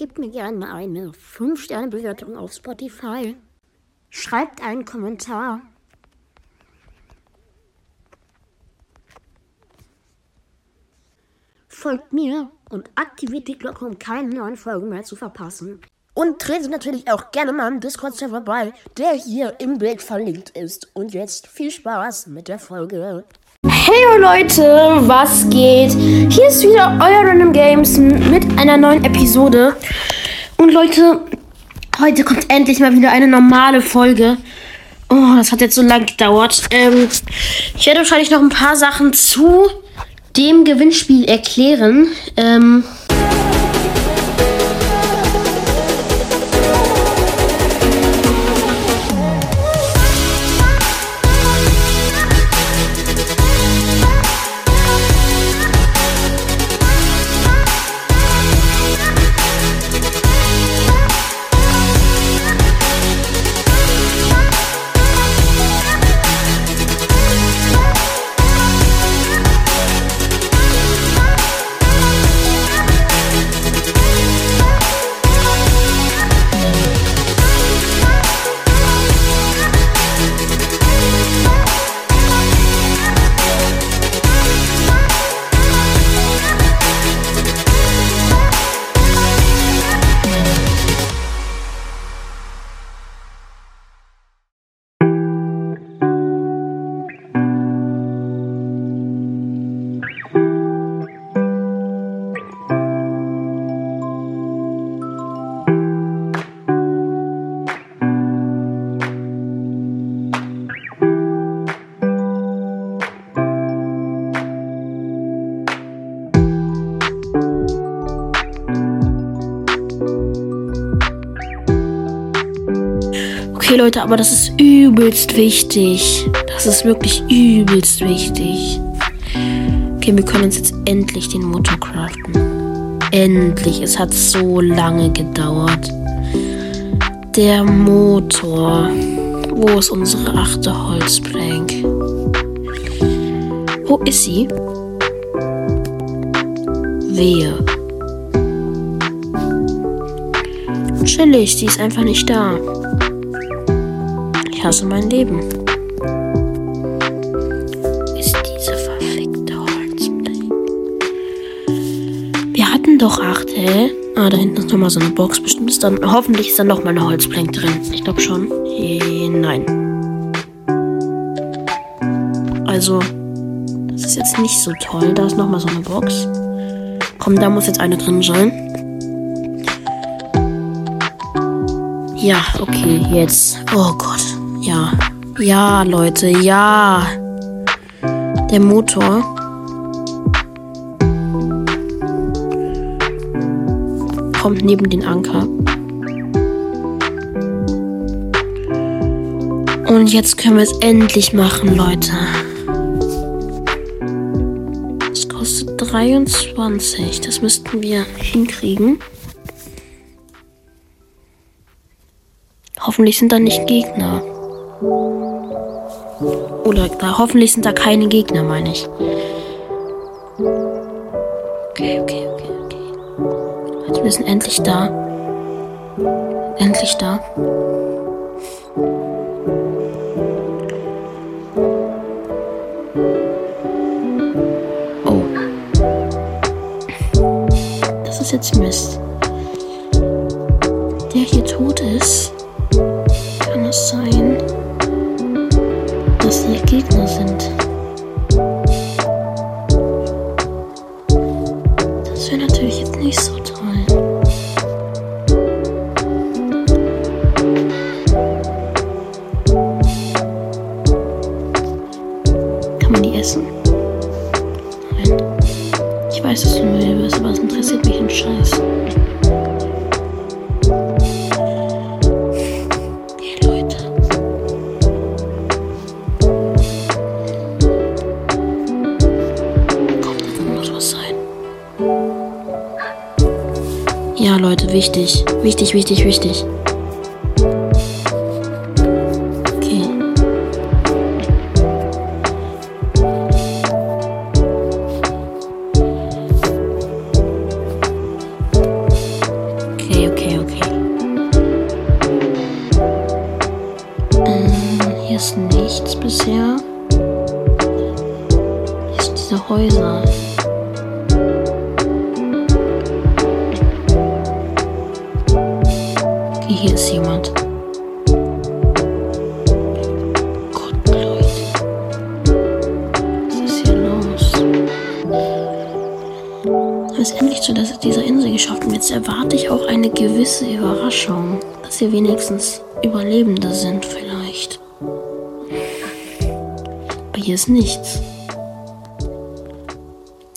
Gebt mir gerne eine 5-Sterne-Bewertung auf Spotify. Schreibt einen Kommentar. Folgt mir und aktiviert die Glocke, um keine neuen Folgen mehr zu verpassen. Und tretet natürlich auch gerne mal im Discord-Server bei, der hier im Bild verlinkt ist. Und jetzt viel Spaß mit der Folge. Hey Leute, was geht? Hier ist wieder euer Random Games mit einer neuen Episode. Und Leute, heute kommt endlich mal wieder eine normale Folge. Oh, das hat jetzt so lange gedauert. Ähm, ich werde wahrscheinlich noch ein paar Sachen zu dem Gewinnspiel erklären. Ähm, Leute, aber das ist übelst wichtig. Das ist wirklich übelst wichtig. Okay, wir können uns jetzt endlich den Motor craften. Endlich. Es hat so lange gedauert. Der Motor. Wo ist unsere achte Holzplank? Wo ist sie? Wehe. Chillig, die ist einfach nicht da. Hasse mein Leben. Ist diese verfickte Holzplank. Wir hatten doch acht, hä? Ah, da hinten ist nochmal so eine Box. Bestimmt ist dann. Hoffentlich ist da nochmal eine Holzplank drin. Ich glaube schon. Eh, Nein. Also, das ist jetzt nicht so toll. Da ist nochmal so eine Box. Komm, da muss jetzt eine drin sein. Ja, okay, jetzt. Oh Gott. Ja. Ja, Leute, ja. Der Motor. Kommt neben den Anker. Und jetzt können wir es endlich machen, Leute. Es kostet 23. Das müssten wir hinkriegen. Hoffentlich sind da nicht Gegner. Oder da, hoffentlich sind da keine Gegner, meine ich. Okay, okay, okay, okay. Leute, wir sind endlich da. Endlich da. Oh. Das ist jetzt Mist. Der hier tot ist. Kann es sein, dass hier Gegner sind? Ja, Leute, wichtig. Wichtig, wichtig, wichtig. Okay. Okay, okay, okay. Mm, hier ist nichts bisher. Hier sind diese Häuser. Jemand. Gott. Was ist hier los? Es ist endlich zu dieser Insel geschafft und jetzt erwarte ich auch eine gewisse Überraschung, dass hier wenigstens Überlebende sind vielleicht. Aber hier ist nichts.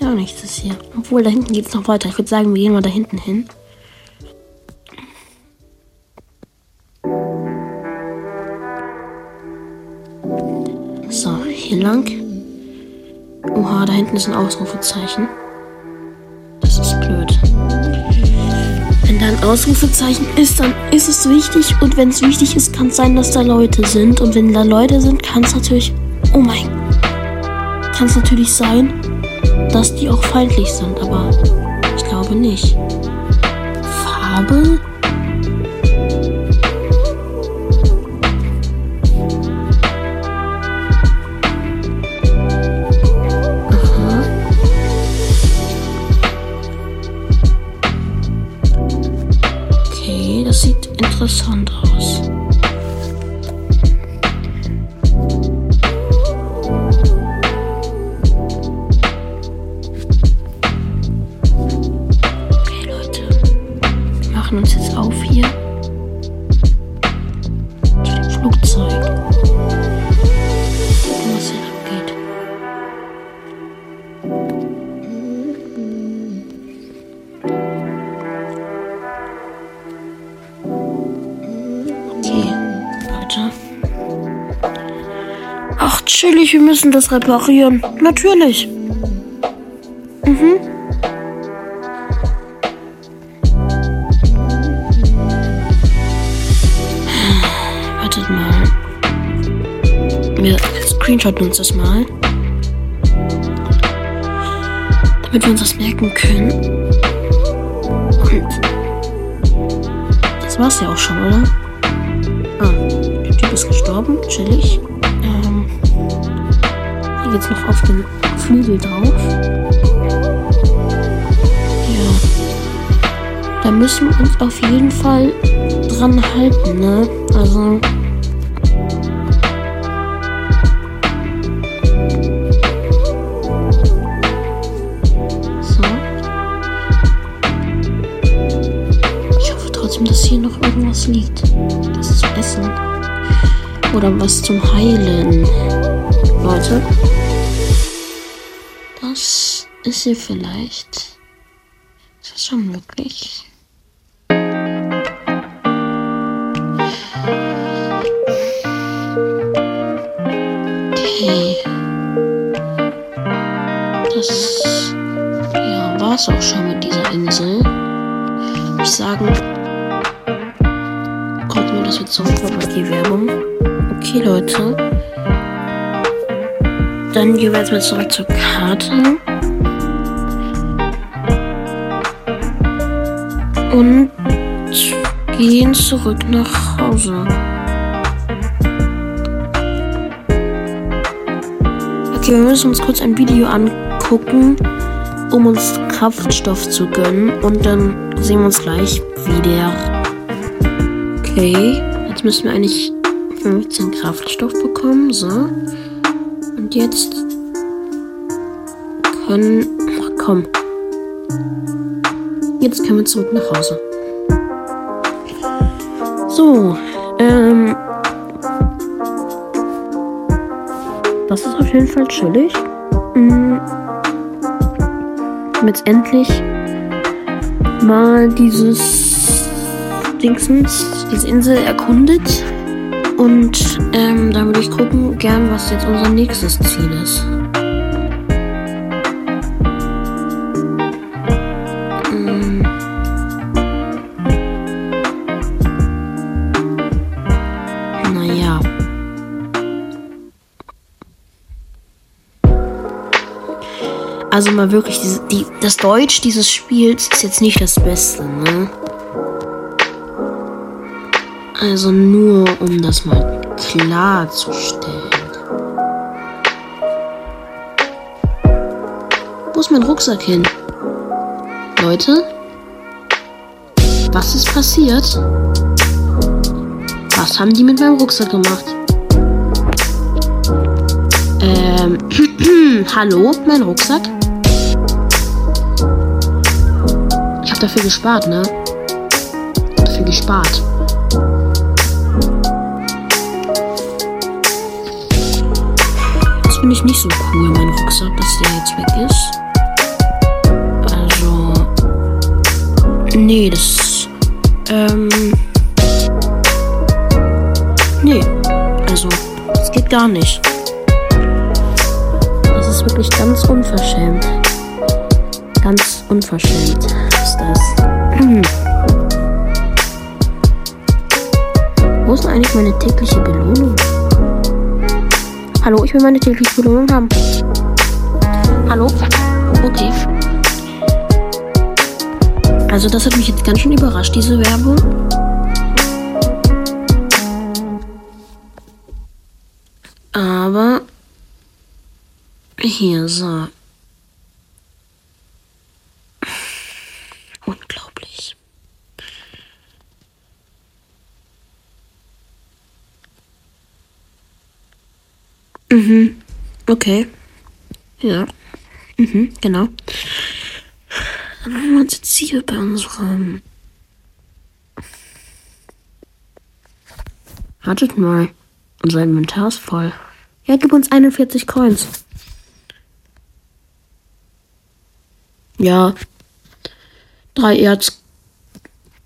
Ja, nichts ist hier. Obwohl, da hinten geht es noch weiter. Ich würde sagen, wir gehen mal da hinten hin. Da hinten ist ein Ausrufezeichen. Das ist blöd. Wenn da ein Ausrufezeichen ist, dann ist es wichtig. Und wenn es wichtig ist, kann es sein, dass da Leute sind. Und wenn da Leute sind, kann es natürlich. Oh mein. Kann es natürlich sein, dass die auch feindlich sind. Aber ich glaube nicht. Farbe? Alessandra. Wir müssen das reparieren. Natürlich. Mhm. Wartet mal. Wir screenshotten uns das mal. Damit wir uns das merken können. Und das war's ja auch schon, oder? Ah, der Typ ist gestorben. Chillig. Ähm, geht's noch auf den Flügel drauf. Ja. Da müssen wir uns auf jeden Fall dran halten, ne? Also. So. Ich hoffe trotzdem, dass hier noch irgendwas liegt. Das ist Essen. Oder was zum Heilen. Leute. Das ist hier vielleicht. Ist das schon möglich? Okay. Das ja, war es auch schon mit dieser Insel. Ich sagen, kommt nur das jetzt sofort mal die Werbung. Okay, Leute. Dann gehen wir jetzt mal zurück zur Karte. Und gehen zurück nach Hause. Okay, wir müssen uns kurz ein Video angucken, um uns Kraftstoff zu gönnen. Und dann sehen wir uns gleich wieder. Okay, jetzt müssen wir eigentlich 15 Kraftstoff bekommen. So. Jetzt können. Ach, komm. Jetzt können wir zurück nach Hause. So, ähm. Das ist auf jeden Fall chillig. Haben jetzt endlich mal dieses Dingsens, diese Insel erkundet. Und ähm, da würde ich gucken, gern, was jetzt unser nächstes Ziel ist. Mm. Naja. Also mal wirklich, diese, die, das Deutsch dieses Spiels ist jetzt nicht das Beste, ne? Also nur um das mal klarzustellen. Wo ist mein Rucksack hin? Leute? Was ist passiert? Was haben die mit meinem Rucksack gemacht? Ähm, hallo, mein Rucksack? Ich habe dafür gespart, ne? Dafür gespart. Finde ich nicht so cool, mein Rucksack, dass der jetzt weg ist. Also. Nee, das. Ähm. Nee. Also, das geht gar nicht. Das ist wirklich ganz unverschämt. Ganz unverschämt ist das. Wo ist eigentlich meine tägliche Belohnung? Hallo, ich will meine tägliche Belohnung haben. Hallo? Okay. Also das hat mich jetzt ganz schön überrascht, diese Werbung. Aber hier so. Unglaublich. Mhm. Okay. Ja. Mhm, genau. Dann haben wir uns jetzt hier bei unserem. Wartet mal. Unser Inventar ist voll. Ja, gib uns 41 Coins. Ja. Drei Erz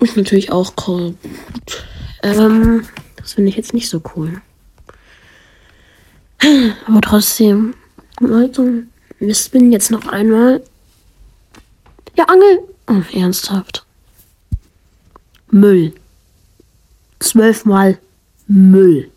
ist natürlich auch cool. Ähm, das finde ich jetzt nicht so cool. Aber trotzdem, Leute, wir spinnen jetzt noch einmal. Ja, Angel. Oh, ernsthaft. Müll. Zwölfmal Müll.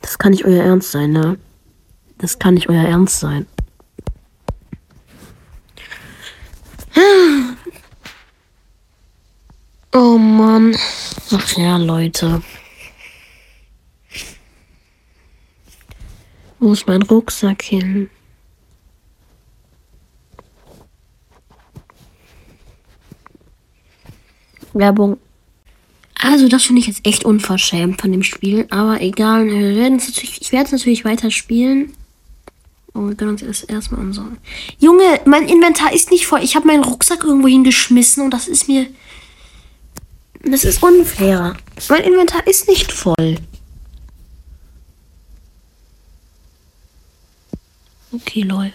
Das kann nicht euer Ernst sein, ne? Das kann nicht euer Ernst sein. Oh Mann. Ach ja, Leute. Wo ist mein Rucksack hin? Werbung. Also, das finde ich jetzt echt unverschämt von dem Spiel. Aber egal, wir ich werde es natürlich weiter spielen. Oh, wir können uns erst erstmal anschauen. Junge, mein Inventar ist nicht voll. Ich habe meinen Rucksack irgendwo hingeschmissen und das ist mir. Das ist unfair. Mein Inventar ist nicht voll. Okay, lol.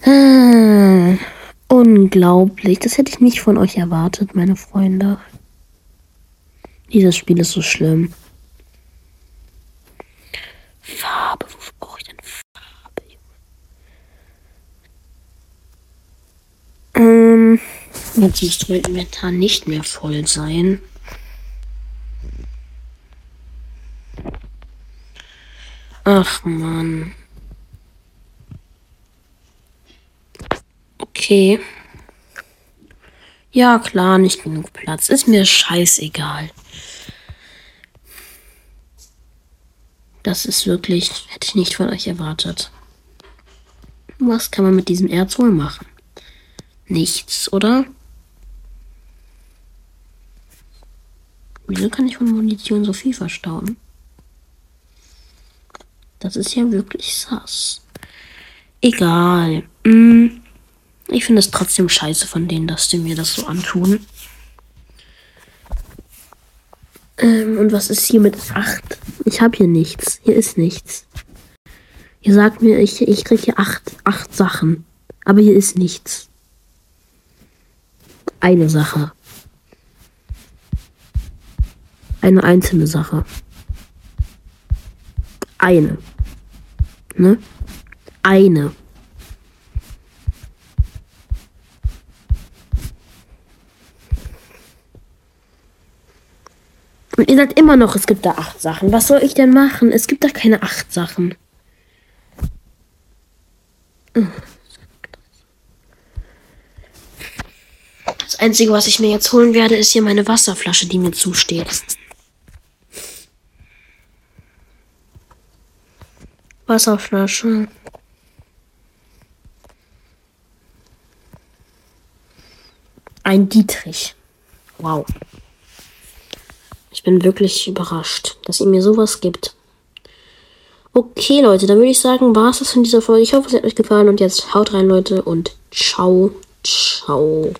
Hm, unglaublich. Das hätte ich nicht von euch erwartet, meine Freunde. Dieses Spiel ist so schlimm. Farbe, wofür brauche ich denn Farbe, Junge? Ähm, jetzt müsste mein Inventar nicht mehr voll sein. Ach man. Okay. Ja, klar, nicht genug Platz. Ist mir scheißegal. Das ist wirklich, hätte ich nicht von euch erwartet. Was kann man mit diesem Erz wohl machen? Nichts, oder? Wieso kann ich von Munition so viel verstauen? Das ist ja wirklich sass. Egal. Hm. Ich finde es trotzdem scheiße von denen, dass die mir das so antun. Ähm, und was ist hier mit 8? Ich habe hier nichts. Hier ist nichts. Ihr sagt mir, ich, ich kriege hier 8 acht Sachen. Aber hier ist nichts. Eine Sache. Eine einzelne Sache. Eine. Ne? Eine. Und ihr sagt immer noch, es gibt da acht Sachen. Was soll ich denn machen? Es gibt da keine acht Sachen. Das Einzige, was ich mir jetzt holen werde, ist hier meine Wasserflasche, die mir zusteht. Wasserflasche. Ein Dietrich. Wow. Ich bin wirklich überrascht, dass ihr mir sowas gibt. Okay, Leute, dann würde ich sagen, war es das von dieser Folge. Ich hoffe, es hat euch gefallen und jetzt haut rein, Leute, und ciao, ciao.